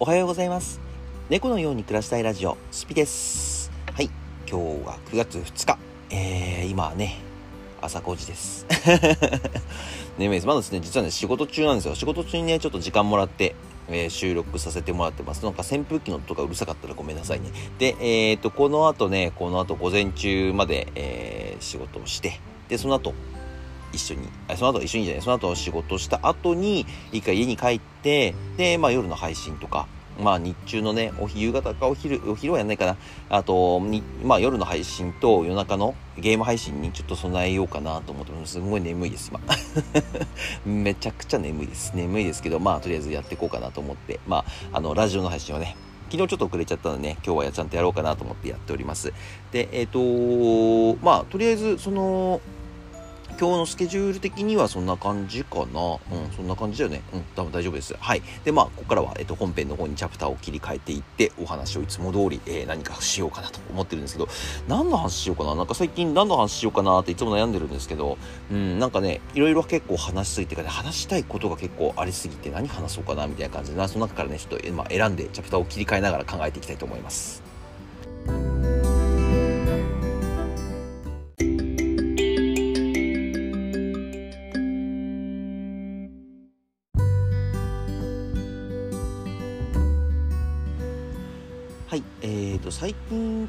おはようございます。猫のように暮らしたいラジオスピです。はい今日は9月2日。えー、今はね朝5時です。眠いですまだですね実はね仕事中なんですよ。仕事中にねちょっと時間もらってえー、収録させてもらってます。なんか扇風機の音がうるさかったらごめんなさいね。で、えっ、ー、と、この後ね、この後午前中まで、えー、仕事をして、で、その後、一緒に、その後一緒にじゃない、その後仕事した後に、一回家に帰って、で、まあ夜の配信とか、まあ日中のね、お夕方かお昼、お昼はやんないかな。あと、まあ夜の配信と夜中のゲーム配信にちょっと備えようかなと思ってます。すごい眠いです、今。めちゃくちゃ眠いです。眠いですけど、まあとりあえずやっていこうかなと思って、まあ、あの、ラジオの配信はね、昨日ちょっと遅れちゃったのでね、今日はちゃんとやろうかなと思ってやっております。で、えっ、ー、とまあ、とりあえず、その、今日のスケジュール的にはそんな感じかな。うん、そんな感じだよね。うん、多分大丈夫です。はい。で、まあ、ここからは、えっと、本編の方にチャプターを切り替えていって、お話をいつも通り、えー、何かしようかなと思ってるんですけど、何の話しようかな？なんか最近何の話しようかなっていつも悩んでるんですけど、うん、なんかね、いろいろ結構話しすぎてかね、話したいことが結構ありすぎて、何話そうかな？みたいな感じで、その中からね、ちょっと、まあ、選んでチャプターを切り替えながら考えていきたいと思います。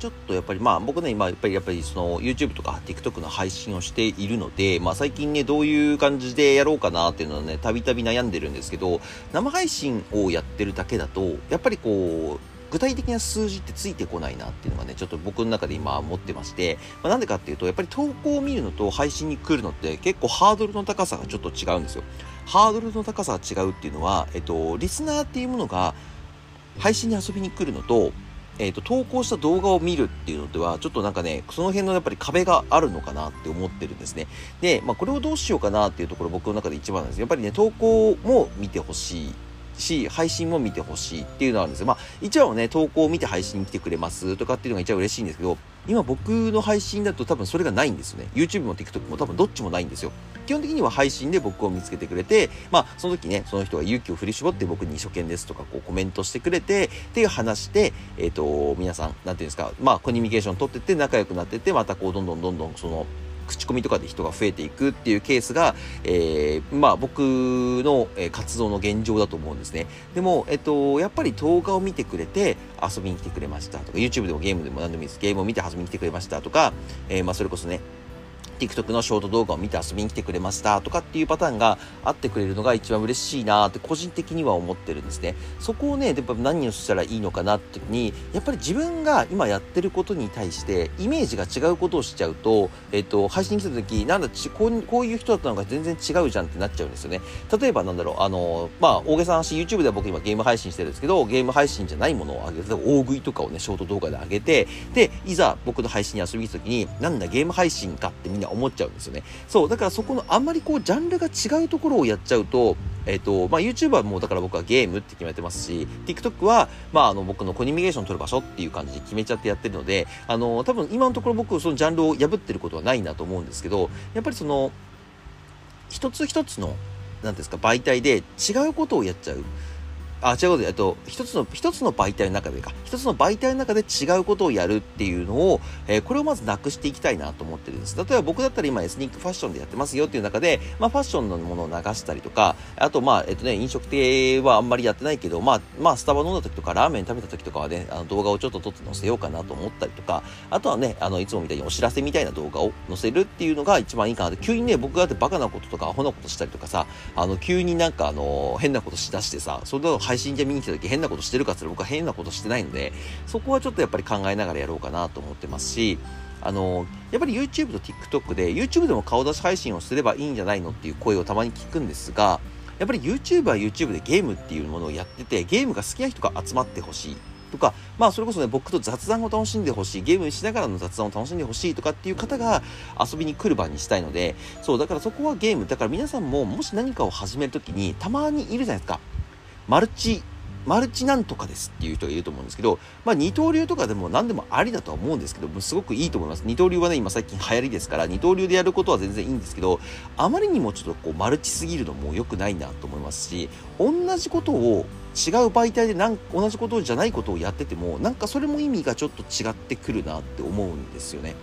ょっとやっぱりまあ僕ね今やっぱりやっぱりその YouTube とか TikTok の配信をしているので、まあ最近ねどういう感じでやろうかなっていうのはねたびたび悩んでるんですけど生配信をやってるだけだとやっぱりこう具体的な数字ってついてこないなっていうのがね、ちょっと僕の中で今思ってまして、まあ、なんでかっていうと、やっぱり投稿を見るのと配信に来るのって結構ハードルの高さがちょっと違うんですよ。ハードルの高さが違うっていうのは、えっと、リスナーっていうものが配信に遊びに来るのと、えっ、ー、と、投稿した動画を見るっていうのでは、ちょっとなんかね、その辺のやっぱり壁があるのかなって思ってるんですね。で、まあ、これをどうしようかなっていうところ僕の中で一番なんですやっぱりね、投稿も見てほしい。し、配信も見てほしいっていうのはあるんですよ。まあ、一応ね、投稿を見て配信に来てくれますとかっていうのが一番嬉しいんですけど、今僕の配信だと多分それがないんですよね。YouTube も TikTok も多分どっちもないんですよ。基本的には配信で僕を見つけてくれて、まあ、その時ね、その人が勇気を振り絞って僕に初見ですとか、こうコメントしてくれて、っていう話で、えっ、ー、と、皆さん、なんていうんですか、まあ、コミュニケーション取ってって仲良くなってって、またこう、どんどんどんどん、その、口コミとかで人が増えていくっていうケースが、えー、まあ僕の活動の現状だと思うんですね。でも、えっと、やっぱり動画を見てくれて遊びに来てくれましたとか、YouTube でもゲームでも何でもいいです。ゲームを見て遊びに来てくれましたとか、えー、まあそれこそね、TikTok のショート動画を見て遊びに来てくれましたとかっていうパターンがあってくれるのが一番嬉しいなって個人的には思ってるんですね。そこをね、やっぱ何をしたらいいのかなって時に、やっぱり自分が今やってることに対してイメージが違うことをしちゃうと、えっ、と、配信に来た時、なんだちこう、こういう人だったのが全然違うじゃんってなっちゃうんですよね。例えばなんだろう、あの、まあ、大げさな話、YouTube では僕今ゲーム配信してるんですけど、ゲーム配信じゃないものを上げて、大食いとかをね、ショート動画で上げて、で、いざ僕の配信に遊びに来た時に、なんだゲーム配信かってみんな思っちゃうんですよね。そう、だからそこのあんまりこう、ジャンルが違うところをやっちゃうと、えっ、ー、と、まあ、YouTube はもうだから僕はゲームって決めてますし、TikTok は、まあ、あの、僕のコミュニケーション取る場所っていう感じで決めちゃってやってるので、あの、多分今のところ僕、そのジャンルを破ってることはないなと思うんですけど、やっぱりその、一つ一つの、なんですか、媒体で違うことをやっちゃう。あ、違うことで、えっと、一つの、一つの媒体の中でか、一つの媒体の中で違うことをやるっていうのを、えー、これをまずなくしていきたいなと思ってるんです。例えば僕だったら今エスニックファッションでやってますよっていう中で、まあファッションのものを流したりとか、あとまあ、えっとね、飲食店はあんまりやってないけど、まあ、まあ、スタバ飲んだ時とか、ラーメン食べた時とかはね、あの動画をちょっと撮って載せようかなと思ったりとか、あとはね、あの、いつもみたいにお知らせみたいな動画を載せるっていうのが一番いいかなって、急にね、僕がってバカなこととかアホなことしたりとかさ、あの、急になんかあの、変なことしだしてさ、それを配信で見に来た時変なことしてるかって言ったら僕は変なことしてないので、そこはちょっとやっぱり考えながらやろうかなと思ってますし、あの、やっぱり YouTube と TikTok で、YouTube でも顔出し配信をすればいいんじゃないのっていう声をたまに聞くんですが、やっぱり YouTube は YouTube でゲームっていうものをやってて、ゲームが好きな人が集まってほしい。とか、まあそれこそね、僕と雑談を楽しんでほしい、ゲームしながらの雑談を楽しんでほしいとかっていう方が遊びに来る場にしたいので、そう、だからそこはゲーム。だから皆さんももし何かを始めるときにたまにいるじゃないですか。マルチマルチなんとかですっていう人がいると思うんですけど、まあ二刀流とかでも何でもありだとは思うんですけど、すごくいいと思います。二刀流はね、今最近流行りですから、二刀流でやることは全然いいんですけど、あまりにもちょっとこうマルチすぎるのも良くないなと思いますし、同じことを違う媒体でなん同じことじゃないことをやってても、なんかそれも意味がちょっと違ってくるなって思うんですよね。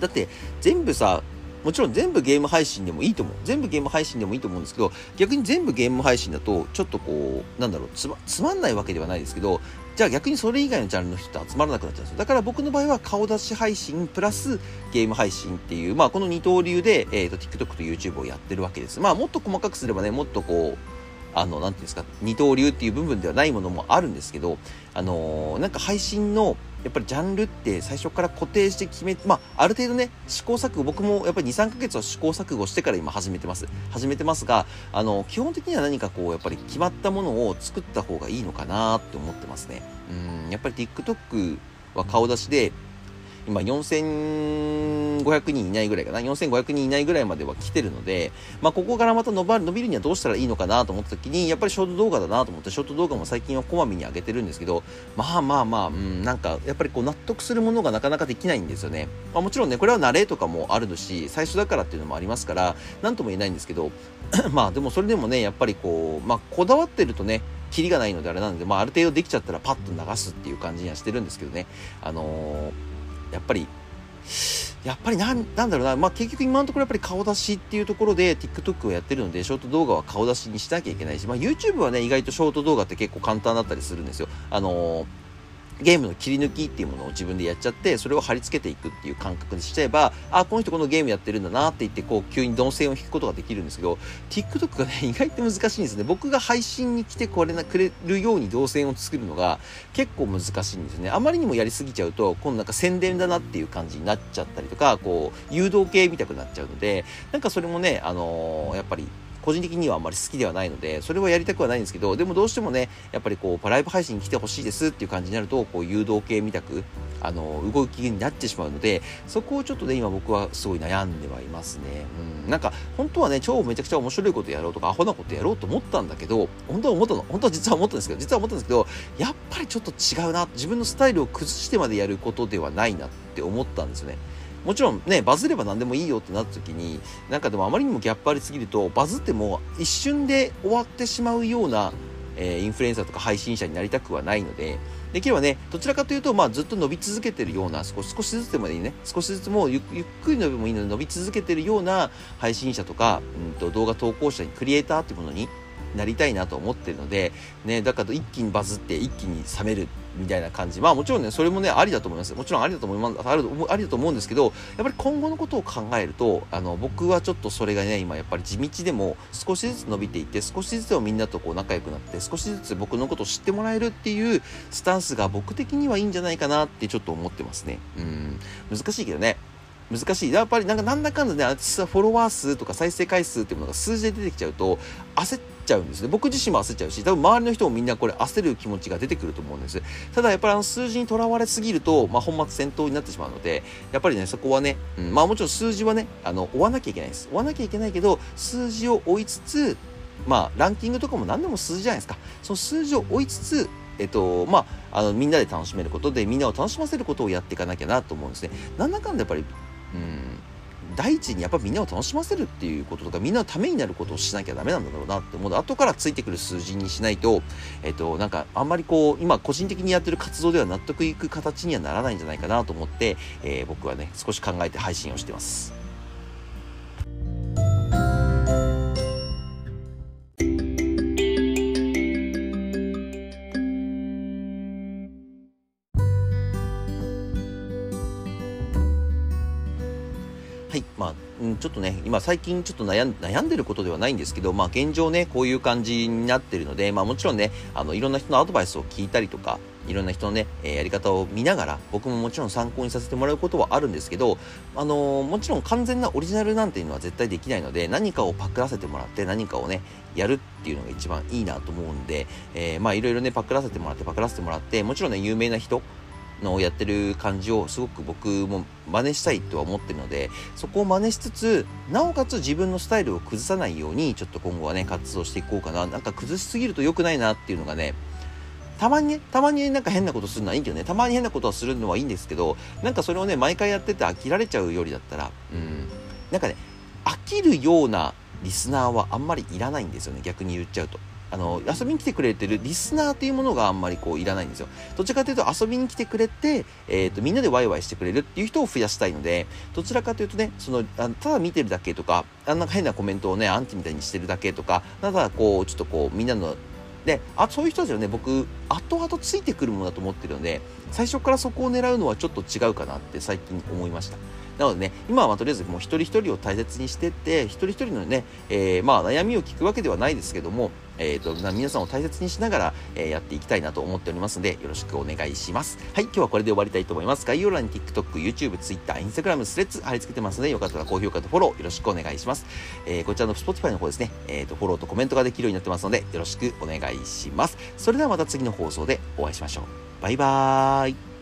だって全部さもちろん全部ゲーム配信でもいいと思う。全部ゲーム配信でもいいと思うんですけど、逆に全部ゲーム配信だと、ちょっとこう、なんだろう、つま、つまんないわけではないですけど、じゃあ逆にそれ以外のジャンルの人と集まらなくなっちゃうんですよ。だから僕の場合は顔出し配信プラスゲーム配信っていう、まあこの二刀流で、えっ、ー、と、TikTok と YouTube をやってるわけです。まあもっと細かくすればね、もっとこう、あの、なんていうんですか、二刀流っていう部分ではないものもあるんですけど、あのー、なんか配信の、やっぱりジャンルって最初から固定して決め、まあ、ある程度ね、試行錯誤、僕もやっぱり2、3ヶ月は試行錯誤してから今始めてます。始めてますが、あの、基本的には何かこう、やっぱり決まったものを作った方がいいのかなって思ってますね。うん、やっぱり TikTok は顔出しで、今4500人いないぐらいかな、4500人いないぐらいまでは来てるので、まあ、ここからまた伸ば伸びるにはどうしたらいいのかなと思った時に、やっぱりショート動画だなと思って、ショート動画も最近はこまめに上げてるんですけど、まあまあまあ、うん、なんか、やっぱりこう納得するものがなかなかできないんですよね。まあ、もちろんね、これは慣れとかもあるし、最初だからっていうのもありますから、なんとも言えないんですけど、まあでもそれでもね、やっぱりこう、まあこだわってるとね、キリがないのであれなんで、まあある程度できちゃったらパッと流すっていう感じにはしてるんですけどね。あのー、やっぱりやっぱりなん、なんだろうな、まあ、結局今のところやっぱり顔出しっていうところで TikTok をやってるので、ショート動画は顔出しにしなきゃいけないし、まあ、YouTube はね、意外とショート動画って結構簡単だったりするんですよ。あのーゲームの切り抜きっていうものを自分でやっちゃって、それを貼り付けていくっていう感覚にしちゃえば、あ、この人このゲームやってるんだなって言って、こう、急に動線を引くことができるんですけど、TikTok がね、意外と難しいんですね。僕が配信に来てこれな、くれるように動線を作るのが結構難しいんですね。あまりにもやりすぎちゃうと、今度なんか宣伝だなっていう感じになっちゃったりとか、こう、誘導系見たくなっちゃうので、なんかそれもね、あのー、やっぱり、個人的にはあんまり好きではないので、それはやりたくはないんですけど、でもどうしてもね、やっぱりこう、ライブ配信に来てほしいですっていう感じになると、こう、誘導系みたく、あの、動きになってしまうので、そこをちょっとね、今僕はすごい悩んではいますね。うん。なんか、本当はね、超めちゃくちゃ面白いことやろうとか、アホなことやろうと思ったんだけど、本当は思ったの、本当は実は思ったんですけど、実は思ったんですけど、やっぱりちょっと違うな、自分のスタイルを崩してまでやることではないなって思ったんですよね。もちろんね、バズれば何でもいいよってなった時に、なんかでもあまりにもギャップありすぎると、バズっても一瞬で終わってしまうような、えー、インフルエンサーとか配信者になりたくはないので、できればね、どちらかというと、まあ、ずっと伸び続けてるような、少しずつでもいいね、少しずつもゆゆっくり伸びもいいので伸び続けてるような配信者とか、うんと動画投稿者に、クリエイターっていうものになりたいなと思ってるので、ね、だから一気にバズって一気に冷めるみたいな感じ。まあもちろんね、それもね、ありだと思います。もちろんありだと思います。あるありだと思うんですけど、やっぱり今後のことを考えると、あの、僕はちょっとそれがね、今やっぱり地道でも少しずつ伸びていって、少しずつみんなとこう仲良くなって、少しずつ僕のことを知ってもらえるっていうスタンスが僕的にはいいんじゃないかなってちょっと思ってますね。うん。難しいけどね。難しい。やっぱりなんかなんだかんだね、私はフォロワー数とか再生回数っていうものが数字で出てきちゃうと、焦っちゃうんですね。僕自身も焦っちゃうし、多分周りの人もみんなこれ焦る気持ちが出てくると思うんです。ただやっぱりあの数字にとらわれすぎると、まあ、本末転倒になってしまうので、やっぱりね、そこはね、うん、まあもちろん数字はね、あの、追わなきゃいけないです。追わなきゃいけないけど、数字を追いつつ、まあ、ランキングとかも何でも数字じゃないですか。その数字を追いつつ、えっと、まあ、あの、みんなで楽しめることで、みんなを楽しませることをやっていかなきゃなと思うんですね。なんだかんだやっぱり、うん、第一にやっぱみんなを楽しませるっていうこととかみんなのためになることをしなきゃダメなんだろうなって思うと後からついてくる数字にしないとえっとなんかあんまりこう今個人的にやってる活動では納得いく形にはならないんじゃないかなと思って、えー、僕はね少し考えて配信をしてます。ちょっとね、今最近ちょっと悩ん悩んでることではないんですけど、まあ現状ね、こういう感じになってるので、まあもちろんね、あの、いろんな人のアドバイスを聞いたりとか、いろんな人のね、え、やり方を見ながら、僕ももちろん参考にさせてもらうことはあるんですけど、あのー、もちろん完全なオリジナルなんていうのは絶対できないので、何かをパクらせてもらって、何かをね、やるっていうのが一番いいなと思うんで、えー、まあいろいろね、パクらせてもらって、パクらせてもらって、もちろんね、有名な人、のやってる感じをすごく僕も真似したいとは思ってるのでそこを真似しつつなおかつ自分のスタイルを崩さないようにちょっと今後はね活動していこうかななんか崩しすぎると良くないなっていうのがねたまにね、たまになんか変なことするのはいいけどね、たまに変なことをするのはいいんですけど、なんかそれをね、毎回やってて飽きられちゃうよりだったら、うん、なんかね、飽きるようなリスナーはあんまりいらないんですよね、逆に言っちゃうと。あの、遊びに来てくれてるリスナーっていうものがあんまりこういらないんですよ。どちらかというと遊びに来てくれて、えっ、ー、と、みんなでワイワイしてくれるっていう人を増やしたいので、どちらかというとね、その、あのただ見てるだけとか、あんな変なコメントをね、アンチみたいにしてるだけとか、ただこう、ちょっとこう、みんなので、あ、そういう人たちはね、僕、後々ついてくるものだと思ってるので、最初からそこを狙うのはちょっと違うかなって最近思いました。なのでね、今はとりあえずもう一人一人を大切にしてって、一人一人のね、えー、まあ悩みを聞くわけではないですけども、えっ、ー、と、皆さんを大切にしながら、えー、やっていきたいなと思っておりますので、よろしくお願いします。はい、今日はこれで終わりたいと思います。概要欄に TikTok、YouTube、Twitter、Instagram、スレッズ貼り付けてますので、よかったら高評価とフォローよろしくお願いします。えー、こちらの Spotify の方ですね、えっ、と、フォローとコメントができるようになってますので、よろしくお願いします。それではまた次の放送でお会いしましょう。バイバーイ。